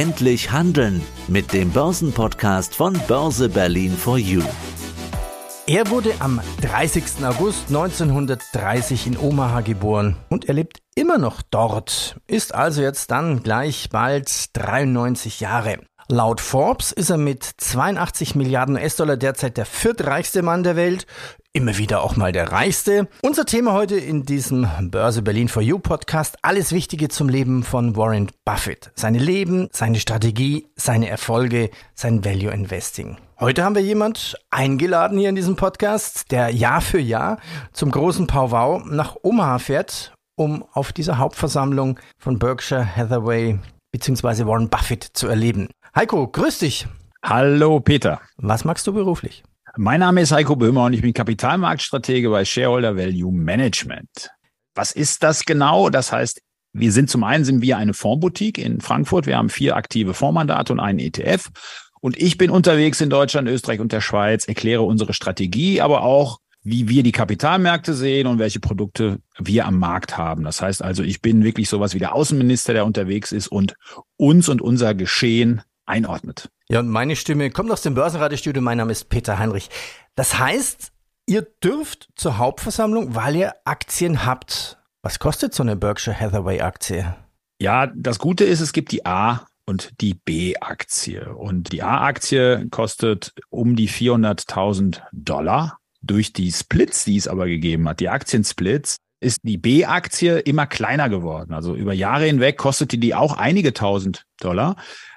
Endlich handeln mit dem Börsenpodcast von Börse Berlin for You. Er wurde am 30. August 1930 in Omaha geboren und er lebt immer noch dort, ist also jetzt dann gleich bald 93 Jahre. Laut Forbes ist er mit 82 Milliarden US-Dollar derzeit der viertreichste Mann der Welt, immer wieder auch mal der reichste. Unser Thema heute in diesem Börse Berlin for You Podcast, alles Wichtige zum Leben von Warren Buffett. Seine Leben, seine Strategie, seine Erfolge, sein Value Investing. Heute haben wir jemand eingeladen hier in diesem Podcast, der Jahr für Jahr zum großen Powwow nach Omaha fährt, um auf dieser Hauptversammlung von Berkshire Hathaway bzw. Warren Buffett zu erleben. Heiko, grüß dich. Hallo Peter. Was magst du beruflich? Mein Name ist Heiko Böhmer und ich bin Kapitalmarktstratege bei Shareholder Value Management. Was ist das genau? Das heißt, wir sind zum einen sind wir eine Fondsboutique in Frankfurt. Wir haben vier aktive Fondsmandate und einen ETF. Und ich bin unterwegs in Deutschland, Österreich und der Schweiz, erkläre unsere Strategie, aber auch, wie wir die Kapitalmärkte sehen und welche Produkte wir am Markt haben. Das heißt also, ich bin wirklich sowas wie der Außenminister, der unterwegs ist und uns und unser Geschehen einordnet. Ja, und meine Stimme kommt aus dem Börsenradiostudio. Mein Name ist Peter Heinrich. Das heißt, ihr dürft zur Hauptversammlung, weil ihr Aktien habt. Was kostet so eine Berkshire Hathaway Aktie? Ja, das Gute ist, es gibt die A und die B-Aktie. Und die A-Aktie kostet um die 400.000 Dollar. Durch die Splits, die es aber gegeben hat, die Aktiensplits, ist die B-Aktie immer kleiner geworden. Also über Jahre hinweg kostete die auch einige tausend Dollar.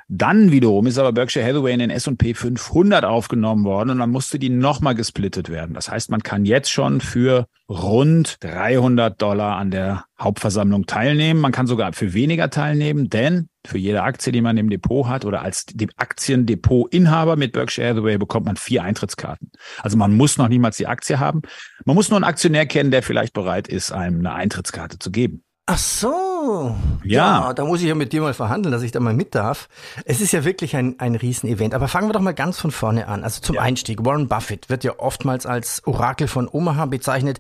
Dann wiederum ist aber Berkshire Hathaway in den S&P 500 aufgenommen worden und dann musste die nochmal gesplittet werden. Das heißt, man kann jetzt schon für rund 300 Dollar an der Hauptversammlung teilnehmen. Man kann sogar für weniger teilnehmen, denn für jede Aktie, die man im Depot hat oder als Aktiendepot-Inhaber mit Berkshire Hathaway bekommt man vier Eintrittskarten. Also man muss noch niemals die Aktie haben. Man muss nur einen Aktionär kennen, der vielleicht bereit ist, einem eine Eintrittskarte zu geben. Ach so. Ja. ja. da muss ich ja mit dir mal verhandeln, dass ich da mal mit darf. Es ist ja wirklich ein, ein Riesenevent. Aber fangen wir doch mal ganz von vorne an. Also zum ja. Einstieg. Warren Buffett wird ja oftmals als Orakel von Omaha bezeichnet.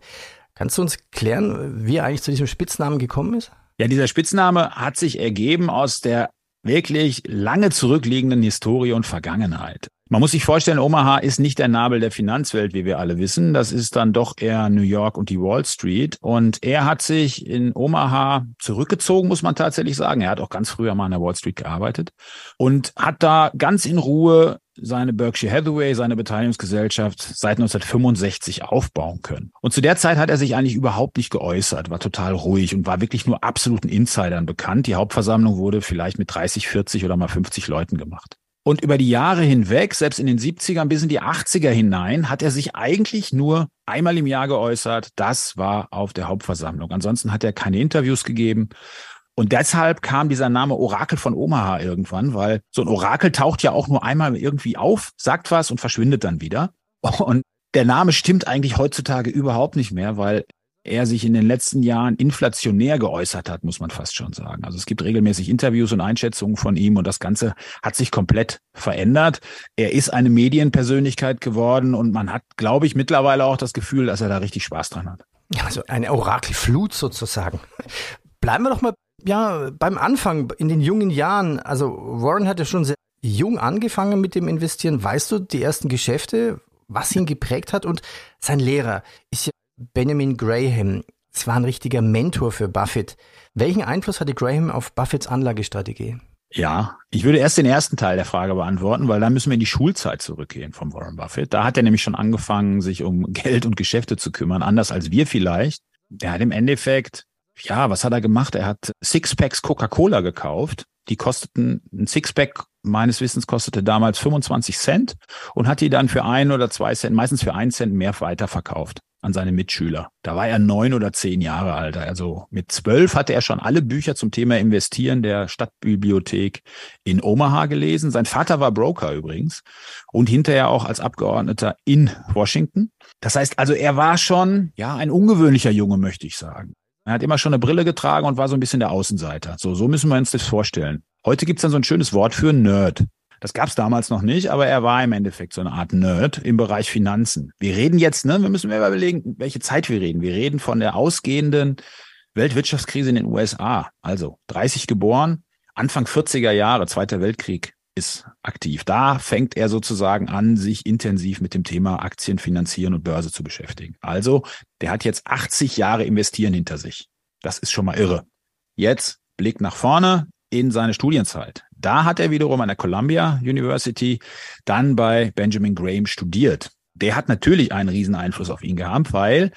Kannst du uns klären, wie er eigentlich zu diesem Spitznamen gekommen ist? Ja, dieser Spitzname hat sich ergeben aus der wirklich lange zurückliegenden Historie und Vergangenheit. Man muss sich vorstellen, Omaha ist nicht der Nabel der Finanzwelt, wie wir alle wissen. Das ist dann doch eher New York und die Wall Street. Und er hat sich in Omaha zurückgezogen, muss man tatsächlich sagen. Er hat auch ganz früher mal an der Wall Street gearbeitet und hat da ganz in Ruhe seine Berkshire Hathaway, seine Beteiligungsgesellschaft seit 1965 aufbauen können. Und zu der Zeit hat er sich eigentlich überhaupt nicht geäußert, war total ruhig und war wirklich nur absoluten Insidern bekannt. Die Hauptversammlung wurde vielleicht mit 30, 40 oder mal 50 Leuten gemacht. Und über die Jahre hinweg, selbst in den 70ern bis in die 80er hinein, hat er sich eigentlich nur einmal im Jahr geäußert. Das war auf der Hauptversammlung. Ansonsten hat er keine Interviews gegeben. Und deshalb kam dieser Name Orakel von Omaha irgendwann, weil so ein Orakel taucht ja auch nur einmal irgendwie auf, sagt was und verschwindet dann wieder. Und der Name stimmt eigentlich heutzutage überhaupt nicht mehr, weil er sich in den letzten Jahren inflationär geäußert hat, muss man fast schon sagen. Also es gibt regelmäßig Interviews und Einschätzungen von ihm und das Ganze hat sich komplett verändert. Er ist eine Medienpersönlichkeit geworden und man hat, glaube ich, mittlerweile auch das Gefühl, dass er da richtig Spaß dran hat. Also eine Orakelflut sozusagen. Bleiben wir doch mal ja, beim Anfang, in den jungen Jahren. Also Warren hat ja schon sehr jung angefangen mit dem Investieren. Weißt du die ersten Geschäfte, was ihn geprägt hat? Und sein Lehrer ist ja Benjamin Graham. Es war ein richtiger Mentor für Buffett. Welchen Einfluss hatte Graham auf Buffetts Anlagestrategie? Ja, ich würde erst den ersten Teil der Frage beantworten, weil da müssen wir in die Schulzeit zurückgehen von Warren Buffett. Da hat er nämlich schon angefangen, sich um Geld und Geschäfte zu kümmern, anders als wir vielleicht. Er hat im Endeffekt, ja, was hat er gemacht? Er hat Sixpacks Coca-Cola gekauft. Die kosteten, ein Sixpack meines Wissens kostete damals 25 Cent und hat die dann für ein oder zwei Cent, meistens für einen Cent mehr weiterverkauft an seine Mitschüler. Da war er neun oder zehn Jahre alt. Also mit zwölf hatte er schon alle Bücher zum Thema Investieren der Stadtbibliothek in Omaha gelesen. Sein Vater war Broker übrigens und hinterher auch als Abgeordneter in Washington. Das heißt also, er war schon, ja, ein ungewöhnlicher Junge, möchte ich sagen. Er hat immer schon eine Brille getragen und war so ein bisschen der Außenseiter. So, so müssen wir uns das vorstellen. Heute gibt's dann so ein schönes Wort für Nerd. Das gab es damals noch nicht, aber er war im Endeffekt so eine Art Nerd im Bereich Finanzen. Wir reden jetzt, ne, wir müssen mir überlegen, welche Zeit wir reden. Wir reden von der ausgehenden Weltwirtschaftskrise in den USA. Also 30 geboren, Anfang 40er Jahre, Zweiter Weltkrieg, ist aktiv. Da fängt er sozusagen an, sich intensiv mit dem Thema Aktien finanzieren und Börse zu beschäftigen. Also, der hat jetzt 80 Jahre investieren hinter sich. Das ist schon mal irre. Jetzt Blick nach vorne in seine Studienzeit. Da hat er wiederum an der Columbia University dann bei Benjamin Graham studiert. Der hat natürlich einen riesen Einfluss auf ihn gehabt, weil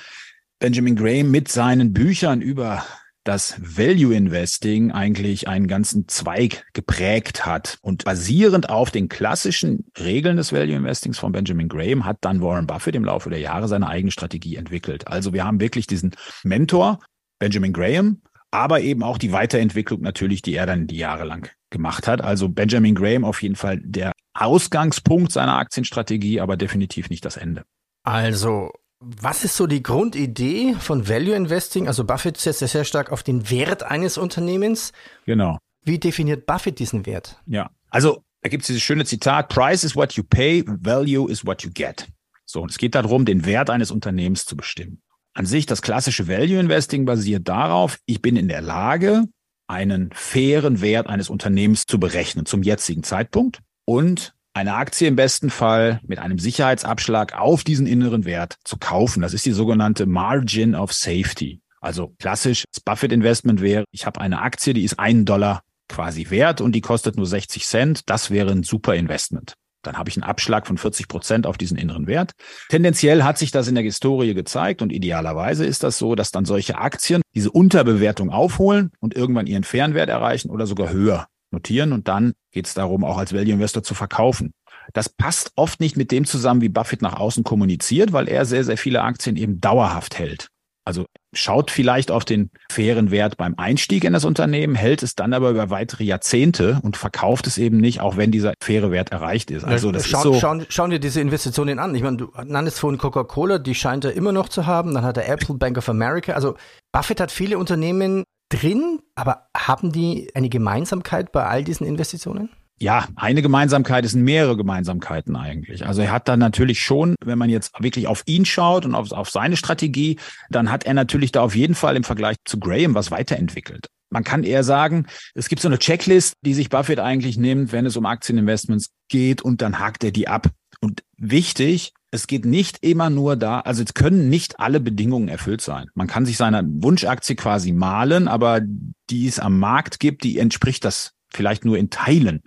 Benjamin Graham mit seinen Büchern über das Value Investing eigentlich einen ganzen Zweig geprägt hat. Und basierend auf den klassischen Regeln des Value Investings von Benjamin Graham hat dann Warren Buffett im Laufe der Jahre seine eigene Strategie entwickelt. Also wir haben wirklich diesen Mentor, Benjamin Graham, aber eben auch die Weiterentwicklung natürlich, die er dann die Jahre lang gemacht hat. Also Benjamin Graham auf jeden Fall der Ausgangspunkt seiner Aktienstrategie, aber definitiv nicht das Ende. Also was ist so die Grundidee von Value Investing? Also Buffett setzt ja sehr stark auf den Wert eines Unternehmens. Genau. Wie definiert Buffett diesen Wert? Ja, also da gibt es dieses schöne Zitat, Price is what you pay, value is what you get. So, und es geht darum, den Wert eines Unternehmens zu bestimmen. An sich, das klassische Value Investing basiert darauf, ich bin in der Lage, einen fairen Wert eines Unternehmens zu berechnen zum jetzigen Zeitpunkt und eine Aktie im besten Fall mit einem Sicherheitsabschlag auf diesen inneren Wert zu kaufen. Das ist die sogenannte Margin of Safety. Also klassisch, das Buffett Investment wäre, ich habe eine Aktie, die ist einen Dollar quasi wert und die kostet nur 60 Cent. Das wäre ein super Investment. Dann habe ich einen Abschlag von 40 Prozent auf diesen inneren Wert. Tendenziell hat sich das in der Historie gezeigt und idealerweise ist das so, dass dann solche Aktien diese Unterbewertung aufholen und irgendwann ihren Fernwert erreichen oder sogar höher notieren und dann geht es darum, auch als Value Investor zu verkaufen. Das passt oft nicht mit dem zusammen, wie Buffett nach außen kommuniziert, weil er sehr, sehr viele Aktien eben dauerhaft hält. Also schaut vielleicht auf den fairen Wert beim Einstieg in das Unternehmen, hält es dann aber über weitere Jahrzehnte und verkauft es eben nicht, auch wenn dieser faire Wert erreicht ist. Also das schauen, ist so. Schauen, schauen dir diese Investitionen an. Ich meine, du nanntest vorhin Coca-Cola, die scheint er immer noch zu haben. Dann hat er Apple, Bank of America. Also Buffett hat viele Unternehmen drin, aber haben die eine Gemeinsamkeit bei all diesen Investitionen? Ja, eine Gemeinsamkeit sind mehrere Gemeinsamkeiten eigentlich. Also er hat da natürlich schon, wenn man jetzt wirklich auf ihn schaut und auf, auf seine Strategie, dann hat er natürlich da auf jeden Fall im Vergleich zu Graham was weiterentwickelt. Man kann eher sagen, es gibt so eine Checklist, die sich Buffett eigentlich nimmt, wenn es um Aktieninvestments geht und dann hakt er die ab. Und wichtig, es geht nicht immer nur da, also es können nicht alle Bedingungen erfüllt sein. Man kann sich seiner Wunschaktie quasi malen, aber die es am Markt gibt, die entspricht das vielleicht nur in Teilen.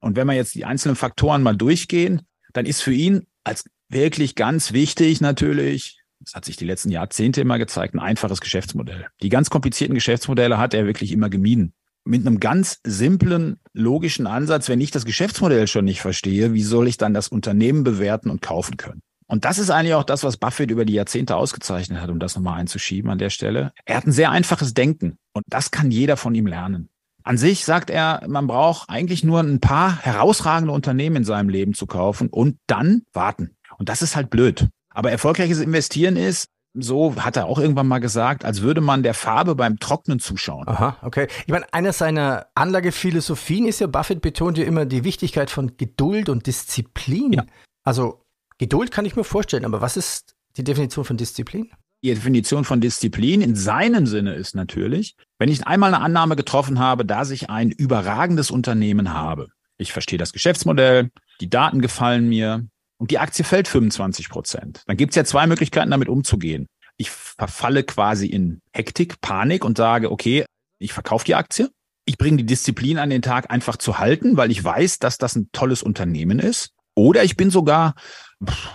Und wenn wir jetzt die einzelnen Faktoren mal durchgehen, dann ist für ihn als wirklich ganz wichtig natürlich, das hat sich die letzten Jahrzehnte immer gezeigt, ein einfaches Geschäftsmodell. Die ganz komplizierten Geschäftsmodelle hat er wirklich immer gemieden. Mit einem ganz simplen, logischen Ansatz, wenn ich das Geschäftsmodell schon nicht verstehe, wie soll ich dann das Unternehmen bewerten und kaufen können? Und das ist eigentlich auch das, was Buffett über die Jahrzehnte ausgezeichnet hat, um das nochmal einzuschieben an der Stelle. Er hat ein sehr einfaches Denken und das kann jeder von ihm lernen. An sich sagt er, man braucht eigentlich nur ein paar herausragende Unternehmen in seinem Leben zu kaufen und dann warten. Und das ist halt blöd. Aber erfolgreiches Investieren ist, so hat er auch irgendwann mal gesagt, als würde man der Farbe beim Trocknen zuschauen. Aha, okay. Ich meine, einer seiner Anlagephilosophien ist ja, Buffett betont ja immer die Wichtigkeit von Geduld und Disziplin. Ja. Also Geduld kann ich mir vorstellen, aber was ist die Definition von Disziplin? Die Definition von Disziplin in seinem Sinne ist natürlich, wenn ich einmal eine Annahme getroffen habe, dass ich ein überragendes Unternehmen habe. Ich verstehe das Geschäftsmodell, die Daten gefallen mir und die Aktie fällt 25 Prozent. Dann gibt es ja zwei Möglichkeiten, damit umzugehen. Ich verfalle quasi in Hektik, Panik und sage, okay, ich verkaufe die Aktie. Ich bringe die Disziplin an den Tag einfach zu halten, weil ich weiß, dass das ein tolles Unternehmen ist. Oder ich bin sogar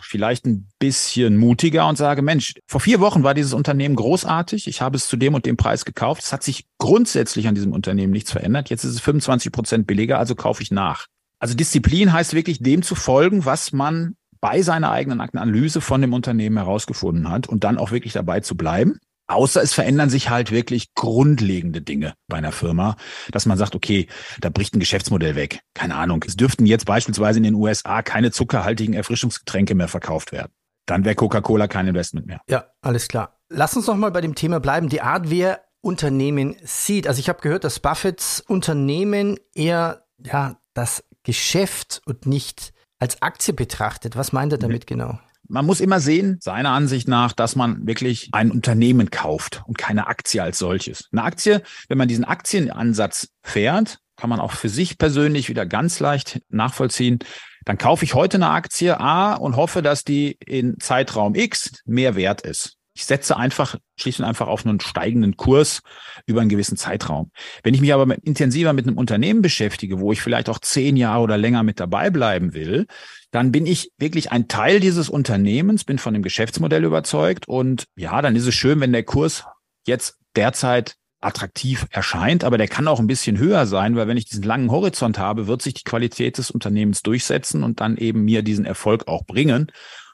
vielleicht ein bisschen mutiger und sage, Mensch, vor vier Wochen war dieses Unternehmen großartig. Ich habe es zu dem und dem Preis gekauft. Es hat sich grundsätzlich an diesem Unternehmen nichts verändert. Jetzt ist es 25 Prozent billiger, also kaufe ich nach. Also Disziplin heißt wirklich dem zu folgen, was man bei seiner eigenen Analyse von dem Unternehmen herausgefunden hat und dann auch wirklich dabei zu bleiben. Außer es verändern sich halt wirklich grundlegende Dinge bei einer Firma, dass man sagt, okay, da bricht ein Geschäftsmodell weg. Keine Ahnung. Es dürften jetzt beispielsweise in den USA keine zuckerhaltigen Erfrischungsgetränke mehr verkauft werden. Dann wäre Coca-Cola kein Investment mehr. Ja, alles klar. Lass uns noch mal bei dem Thema bleiben. Die Art, wer Unternehmen sieht. Also ich habe gehört, dass Buffetts Unternehmen eher ja das Geschäft und nicht als Aktie betrachtet. Was meint er damit genau? Man muss immer sehen, seiner Ansicht nach, dass man wirklich ein Unternehmen kauft und keine Aktie als solches. Eine Aktie, wenn man diesen Aktienansatz fährt, kann man auch für sich persönlich wieder ganz leicht nachvollziehen. Dann kaufe ich heute eine Aktie A und hoffe, dass die in Zeitraum X mehr wert ist. Ich setze einfach schlicht und einfach auf einen steigenden Kurs über einen gewissen Zeitraum. Wenn ich mich aber intensiver mit einem Unternehmen beschäftige, wo ich vielleicht auch zehn Jahre oder länger mit dabei bleiben will, dann bin ich wirklich ein Teil dieses Unternehmens, bin von dem Geschäftsmodell überzeugt und ja, dann ist es schön, wenn der Kurs jetzt derzeit attraktiv erscheint, aber der kann auch ein bisschen höher sein, weil wenn ich diesen langen Horizont habe, wird sich die Qualität des Unternehmens durchsetzen und dann eben mir diesen Erfolg auch bringen.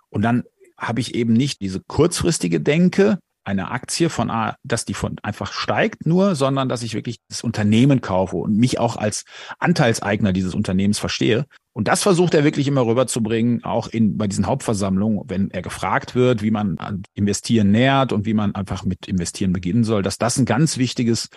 Und dann habe ich eben nicht diese kurzfristige Denke, eine Aktie von A, dass die von einfach steigt nur, sondern dass ich wirklich das Unternehmen kaufe und mich auch als Anteilseigner dieses Unternehmens verstehe. Und das versucht er wirklich immer rüberzubringen, auch in, bei diesen Hauptversammlungen, wenn er gefragt wird, wie man an Investieren nähert und wie man einfach mit Investieren beginnen soll, dass das ein ganz wichtiges,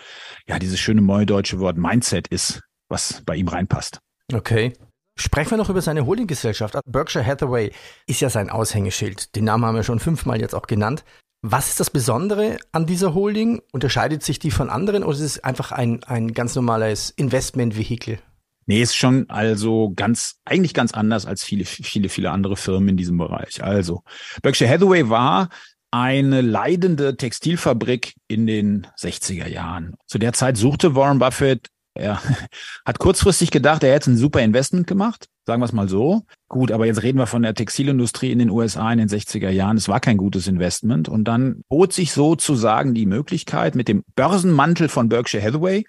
ja, dieses schöne neudeutsche Wort Mindset ist, was bei ihm reinpasst. Okay. Sprechen wir noch über seine Holdinggesellschaft. Berkshire Hathaway ist ja sein Aushängeschild. Den Namen haben wir schon fünfmal jetzt auch genannt. Was ist das Besondere an dieser Holding? Unterscheidet sich die von anderen oder ist es einfach ein, ein ganz normales Investmentvehikel? Nee, ist schon also ganz, eigentlich ganz anders als viele, viele, viele andere Firmen in diesem Bereich. Also, Berkshire Hathaway war eine leidende Textilfabrik in den 60er Jahren. Zu der Zeit suchte Warren Buffett er hat kurzfristig gedacht, er hätte ein super Investment gemacht, sagen wir es mal so. Gut, aber jetzt reden wir von der Textilindustrie in den USA in den 60er Jahren. Es war kein gutes Investment. Und dann bot sich sozusagen die Möglichkeit, mit dem Börsenmantel von Berkshire Hathaway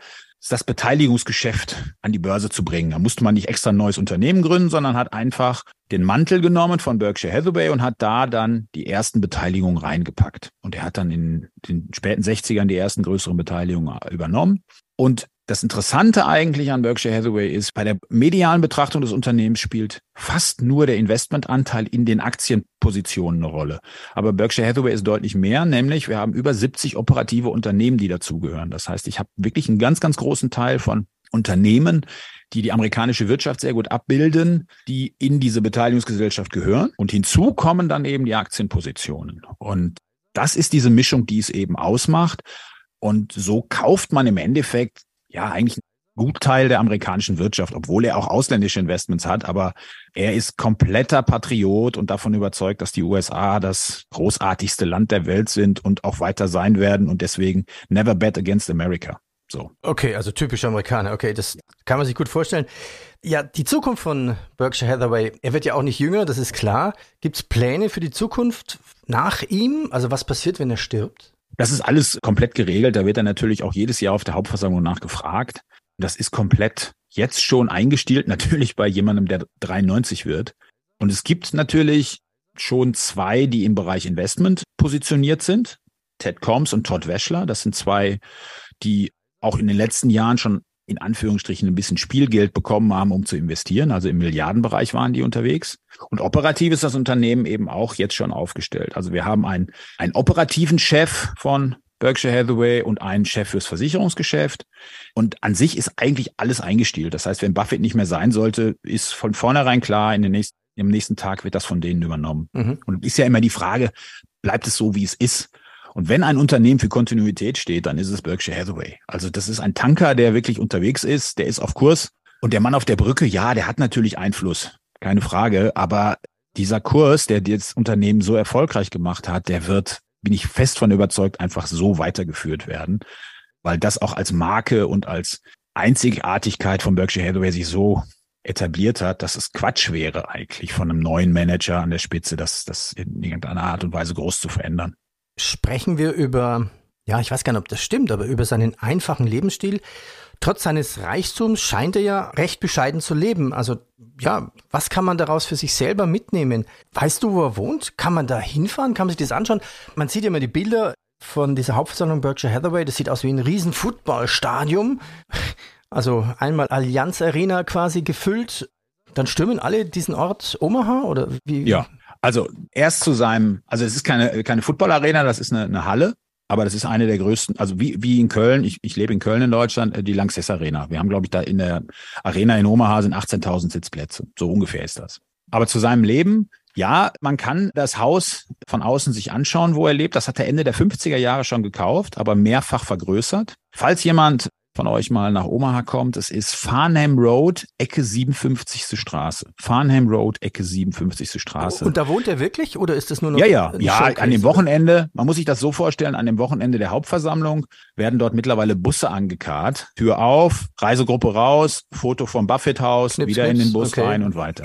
das Beteiligungsgeschäft an die Börse zu bringen. Da musste man nicht extra ein neues Unternehmen gründen, sondern hat einfach den Mantel genommen von Berkshire Hathaway und hat da dann die ersten Beteiligungen reingepackt. Und er hat dann in den späten 60ern die ersten größeren Beteiligungen übernommen. Und das Interessante eigentlich an Berkshire Hathaway ist, bei der medialen Betrachtung des Unternehmens spielt fast nur der Investmentanteil in den Aktienpositionen eine Rolle. Aber Berkshire Hathaway ist deutlich mehr, nämlich wir haben über 70 operative Unternehmen, die dazugehören. Das heißt, ich habe wirklich einen ganz, ganz großen Teil von Unternehmen, die die amerikanische Wirtschaft sehr gut abbilden, die in diese Beteiligungsgesellschaft gehören. Und hinzu kommen dann eben die Aktienpositionen. Und das ist diese Mischung, die es eben ausmacht. Und so kauft man im Endeffekt ja eigentlich ein Gutteil der amerikanischen Wirtschaft, obwohl er auch ausländische Investments hat. Aber er ist kompletter Patriot und davon überzeugt, dass die USA das großartigste Land der Welt sind und auch weiter sein werden. Und deswegen never bet against America. So. Okay, also typisch Amerikaner. Okay, das kann man sich gut vorstellen. Ja, die Zukunft von Berkshire Hathaway, er wird ja auch nicht jünger, das ist klar. Gibt es Pläne für die Zukunft nach ihm? Also was passiert, wenn er stirbt? Das ist alles komplett geregelt. Da wird er natürlich auch jedes Jahr auf der Hauptversammlung nachgefragt. Das ist komplett jetzt schon eingestielt, natürlich bei jemandem, der 93 wird. Und es gibt natürlich schon zwei, die im Bereich Investment positioniert sind. Ted Combs und Todd Weschler. Das sind zwei, die auch in den letzten Jahren schon in Anführungsstrichen ein bisschen Spielgeld bekommen haben, um zu investieren. Also im Milliardenbereich waren die unterwegs. Und operativ ist das Unternehmen eben auch jetzt schon aufgestellt. Also wir haben einen, einen operativen Chef von Berkshire Hathaway und einen Chef fürs Versicherungsgeschäft. Und an sich ist eigentlich alles eingestielt. Das heißt, wenn Buffett nicht mehr sein sollte, ist von vornherein klar, in den nächsten, im nächsten Tag wird das von denen übernommen. Mhm. Und ist ja immer die Frage, bleibt es so, wie es ist? Und wenn ein Unternehmen für Kontinuität steht, dann ist es Berkshire Hathaway. Also das ist ein Tanker, der wirklich unterwegs ist, der ist auf Kurs. Und der Mann auf der Brücke, ja, der hat natürlich Einfluss, keine Frage. Aber dieser Kurs, der das Unternehmen so erfolgreich gemacht hat, der wird, bin ich fest von überzeugt, einfach so weitergeführt werden, weil das auch als Marke und als Einzigartigkeit von Berkshire Hathaway sich so etabliert hat, dass es Quatsch wäre eigentlich von einem neuen Manager an der Spitze, das, das in irgendeiner Art und Weise groß zu verändern sprechen wir über, ja, ich weiß gar nicht, ob das stimmt, aber über seinen einfachen Lebensstil. Trotz seines Reichtums scheint er ja recht bescheiden zu leben. Also, ja, was kann man daraus für sich selber mitnehmen? Weißt du, wo er wohnt? Kann man da hinfahren? Kann man sich das anschauen? Man sieht ja immer die Bilder von dieser Hauptversammlung Berkshire Hathaway. Das sieht aus wie ein riesen Footballstadion. Also einmal Allianz Arena quasi gefüllt. Dann stürmen alle diesen Ort Omaha oder wie? Ja, also erst zu seinem, also es ist keine, keine Football-Arena, das ist eine, eine Halle, aber das ist eine der größten, also wie, wie in Köln, ich, ich lebe in Köln in Deutschland, äh, die Lanxess Arena. Wir haben, glaube ich, da in der Arena in Omaha sind 18.000 Sitzplätze. So ungefähr ist das. Aber zu seinem Leben, ja, man kann das Haus von außen sich anschauen, wo er lebt. Das hat er Ende der 50er Jahre schon gekauft, aber mehrfach vergrößert. Falls jemand von euch mal nach Omaha kommt, es ist Farnham Road, Ecke 57. Straße. Farnham Road, Ecke 57. Straße. Und da wohnt er wirklich oder ist das nur noch? Ja, ja, ja, an dem Wochenende, man muss sich das so vorstellen, an dem Wochenende der Hauptversammlung werden dort mittlerweile Busse angekarrt. Tür auf, Reisegruppe raus, Foto vom Buffett-Haus, wieder in den Bus okay. rein und weiter.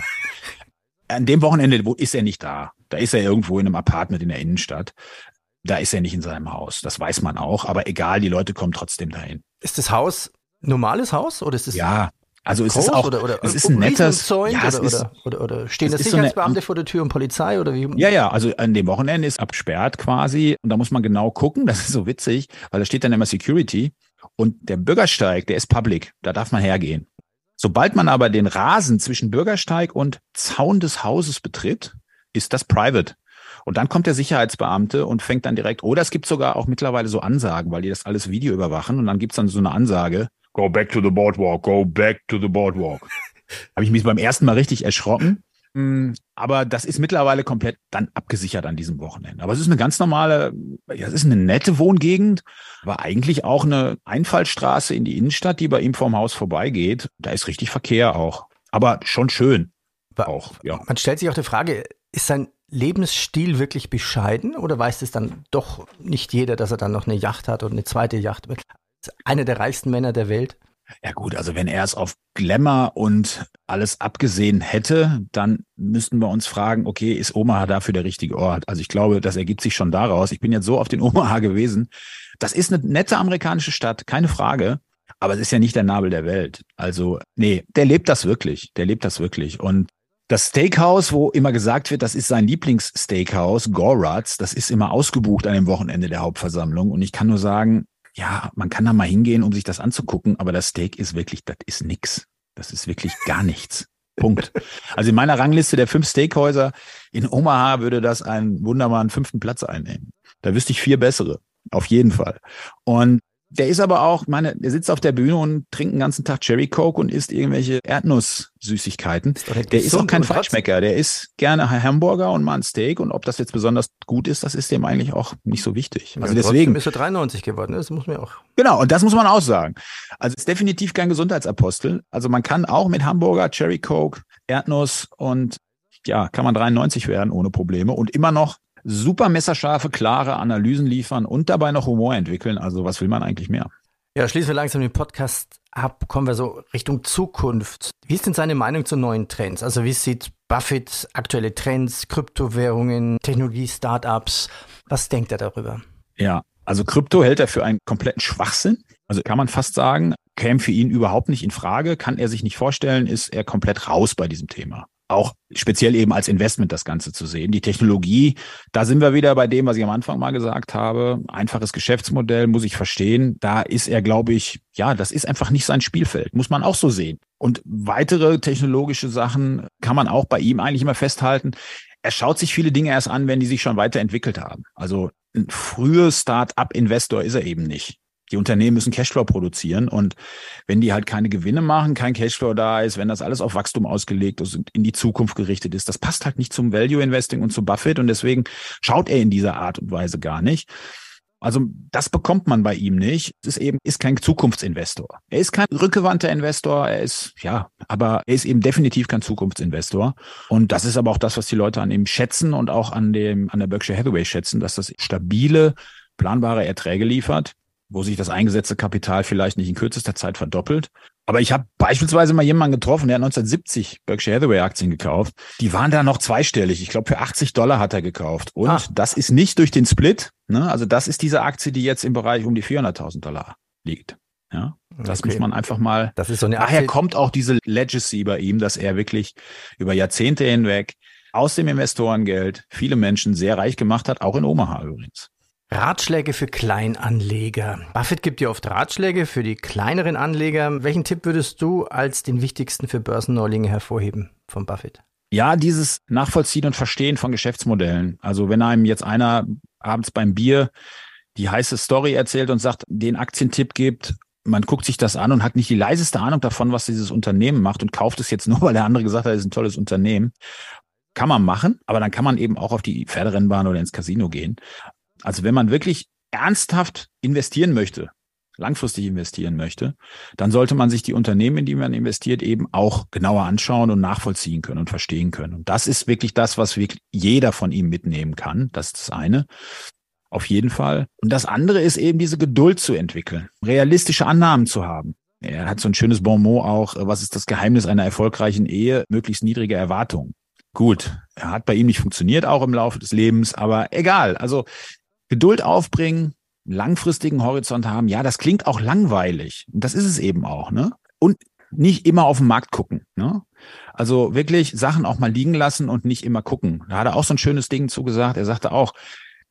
An dem Wochenende ist er nicht da. Da ist er irgendwo in einem Apartment in der Innenstadt. Da ist er nicht in seinem Haus. Das weiß man auch. Aber egal, die Leute kommen trotzdem dahin. Ist das Haus normales Haus oder ist es? Ja, also es ist auch, oder, oder, es ist ein nettes, ja, es oder, ist, oder, oder, stehen da Sicherheitsbeamte so vor der Tür und Polizei oder wie? Ja, ja, also an dem Wochenende ist absperrt quasi und da muss man genau gucken, das ist so witzig, weil da steht dann immer Security und der Bürgersteig, der ist public, da darf man hergehen. Sobald man aber den Rasen zwischen Bürgersteig und Zaun des Hauses betritt, ist das private. Und dann kommt der Sicherheitsbeamte und fängt dann direkt, oder es gibt sogar auch mittlerweile so Ansagen, weil die das alles Video überwachen und dann gibt's dann so eine Ansage, go back to the boardwalk, go back to the boardwalk. Habe ich mich beim ersten Mal richtig erschrocken. Mm, aber das ist mittlerweile komplett dann abgesichert an diesem Wochenende. Aber es ist eine ganz normale, ja, es ist eine nette Wohngegend, aber eigentlich auch eine Einfallstraße in die Innenstadt, die bei ihm vorm Haus vorbeigeht. Da ist richtig Verkehr auch. Aber schon schön. Auch, ja. Man stellt sich auch die Frage, ist sein Lebensstil wirklich bescheiden oder weiß es dann doch nicht jeder, dass er dann noch eine Yacht hat und eine zweite Yacht? Einer der reichsten Männer der Welt. Ja gut, also wenn er es auf Glamour und alles abgesehen hätte, dann müssten wir uns fragen, okay, ist Omaha dafür der richtige Ort? Also ich glaube, das ergibt sich schon daraus. Ich bin jetzt so auf den Omaha gewesen. Das ist eine nette amerikanische Stadt, keine Frage. Aber es ist ja nicht der Nabel der Welt. Also, nee, der lebt das wirklich. Der lebt das wirklich. Und das Steakhouse, wo immer gesagt wird, das ist sein Lieblingssteakhouse, Goratz, das ist immer ausgebucht an dem Wochenende der Hauptversammlung. Und ich kann nur sagen, ja, man kann da mal hingehen, um sich das anzugucken, aber das Steak ist wirklich, das ist nix. Das ist wirklich gar nichts. Punkt. Also in meiner Rangliste der fünf Steakhäuser in Omaha würde das einen wunderbaren fünften Platz einnehmen. Da wüsste ich vier bessere. Auf jeden Fall. Und der ist aber auch, meine, der sitzt auf der Bühne und trinkt den ganzen Tag Cherry Coke und isst irgendwelche Erdnusssüßigkeiten. Ist der ist auch kein Falschmecker. Der isst gerne Hamburger und mal ein Steak und ob das jetzt besonders gut ist, das ist dem eigentlich auch nicht so wichtig. Also ja, deswegen ist er 93 geworden. Das muss man auch. Genau. Und das muss man auch sagen. Also ist definitiv kein Gesundheitsapostel. Also man kann auch mit Hamburger, Cherry Coke, Erdnuss und ja, kann man 93 werden ohne Probleme und immer noch super messerscharfe, klare Analysen liefern und dabei noch Humor entwickeln. Also was will man eigentlich mehr? Ja, schließen wir langsam den Podcast ab, kommen wir so Richtung Zukunft. Wie ist denn seine Meinung zu neuen Trends? Also wie sieht Buffett aktuelle Trends, Kryptowährungen, Technologie, Startups? Was denkt er darüber? Ja, also Krypto hält er für einen kompletten Schwachsinn. Also kann man fast sagen, käme für ihn überhaupt nicht in Frage, kann er sich nicht vorstellen, ist er komplett raus bei diesem Thema auch speziell eben als Investment das Ganze zu sehen. Die Technologie, da sind wir wieder bei dem, was ich am Anfang mal gesagt habe. Einfaches Geschäftsmodell muss ich verstehen. Da ist er, glaube ich, ja, das ist einfach nicht sein Spielfeld, muss man auch so sehen. Und weitere technologische Sachen kann man auch bei ihm eigentlich immer festhalten. Er schaut sich viele Dinge erst an, wenn die sich schon weiterentwickelt haben. Also ein früher Start-up-Investor ist er eben nicht. Die Unternehmen müssen Cashflow produzieren und wenn die halt keine Gewinne machen, kein Cashflow da ist, wenn das alles auf Wachstum ausgelegt ist und in die Zukunft gerichtet ist, das passt halt nicht zum Value Investing und zu Buffett und deswegen schaut er in dieser Art und Weise gar nicht. Also das bekommt man bei ihm nicht. Es ist eben ist kein Zukunftsinvestor. Er ist kein rückgewandter Investor. Er ist ja, aber er ist eben definitiv kein Zukunftsinvestor. Und das ist aber auch das, was die Leute an ihm schätzen und auch an dem an der Berkshire Hathaway schätzen, dass das stabile, planbare Erträge liefert wo sich das eingesetzte Kapital vielleicht nicht in kürzester Zeit verdoppelt. Aber ich habe beispielsweise mal jemanden getroffen, der hat 1970 Berkshire Hathaway Aktien gekauft. Die waren da noch zweistellig. Ich glaube, für 80 Dollar hat er gekauft. Und ah. das ist nicht durch den Split. Ne? Also das ist diese Aktie, die jetzt im Bereich um die 400.000 Dollar liegt. Ja, das okay. muss man einfach mal. Das ist so eine Daher kommt auch diese Legacy bei ihm, dass er wirklich über Jahrzehnte hinweg aus dem Investorengeld viele Menschen sehr reich gemacht hat, auch in Omaha übrigens. Ratschläge für Kleinanleger. Buffett gibt dir oft Ratschläge für die kleineren Anleger. Welchen Tipp würdest du als den wichtigsten für Börsenneulinge hervorheben von Buffett? Ja, dieses Nachvollziehen und Verstehen von Geschäftsmodellen. Also wenn einem jetzt einer abends beim Bier die heiße Story erzählt und sagt, den Aktientipp gibt, man guckt sich das an und hat nicht die leiseste Ahnung davon, was dieses Unternehmen macht und kauft es jetzt nur, weil der andere gesagt hat, es ist ein tolles Unternehmen. Kann man machen, aber dann kann man eben auch auf die Pferderennbahn oder ins Casino gehen. Also wenn man wirklich ernsthaft investieren möchte, langfristig investieren möchte, dann sollte man sich die Unternehmen, in die man investiert, eben auch genauer anschauen und nachvollziehen können und verstehen können. Und das ist wirklich das, was wirklich jeder von ihm mitnehmen kann. Das ist das eine. Auf jeden Fall. Und das andere ist eben diese Geduld zu entwickeln, realistische Annahmen zu haben. Er hat so ein schönes Bonmot auch, was ist das Geheimnis einer erfolgreichen Ehe? Möglichst niedrige Erwartungen. Gut, er hat bei ihm nicht funktioniert, auch im Laufe des Lebens, aber egal. Also Geduld aufbringen, langfristigen Horizont haben, ja, das klingt auch langweilig. Und das ist es eben auch, ne? Und nicht immer auf den Markt gucken. Ne? Also wirklich Sachen auch mal liegen lassen und nicht immer gucken. Da hat er auch so ein schönes Ding zugesagt. Er sagte auch,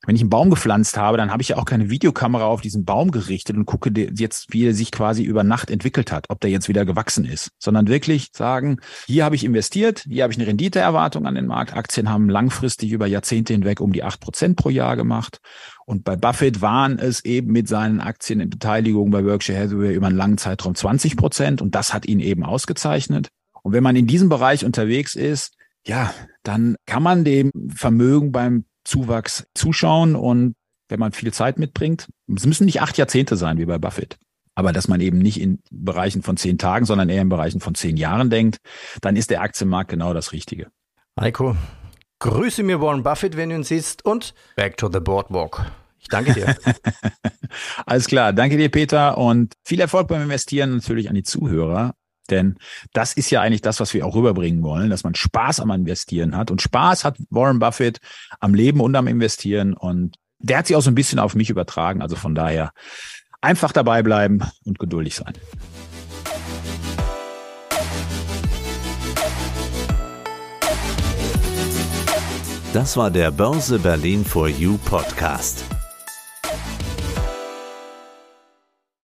wenn ich einen Baum gepflanzt habe, dann habe ich ja auch keine Videokamera auf diesen Baum gerichtet und gucke jetzt, wie er sich quasi über Nacht entwickelt hat, ob der jetzt wieder gewachsen ist, sondern wirklich sagen, hier habe ich investiert, hier habe ich eine Renditeerwartung an den Markt. Aktien haben langfristig über Jahrzehnte hinweg um die acht Prozent pro Jahr gemacht. Und bei Buffett waren es eben mit seinen Aktien in Beteiligung bei Berkshire Hathaway über einen langen Zeitraum 20 Prozent. Und das hat ihn eben ausgezeichnet. Und wenn man in diesem Bereich unterwegs ist, ja, dann kann man dem Vermögen beim Zuwachs zuschauen und wenn man viel Zeit mitbringt, es müssen nicht acht Jahrzehnte sein wie bei Buffett, aber dass man eben nicht in Bereichen von zehn Tagen, sondern eher in Bereichen von zehn Jahren denkt, dann ist der Aktienmarkt genau das Richtige. Heiko, grüße mir Warren Buffett, wenn du ihn siehst und back to the boardwalk. Ich danke dir. Alles klar, danke dir, Peter, und viel Erfolg beim Investieren natürlich an die Zuhörer. Denn das ist ja eigentlich das, was wir auch rüberbringen wollen, dass man Spaß am Investieren hat. Und Spaß hat Warren Buffett am Leben und am Investieren. Und der hat sich auch so ein bisschen auf mich übertragen. Also von daher einfach dabei bleiben und geduldig sein. Das war der Börse Berlin for You Podcast.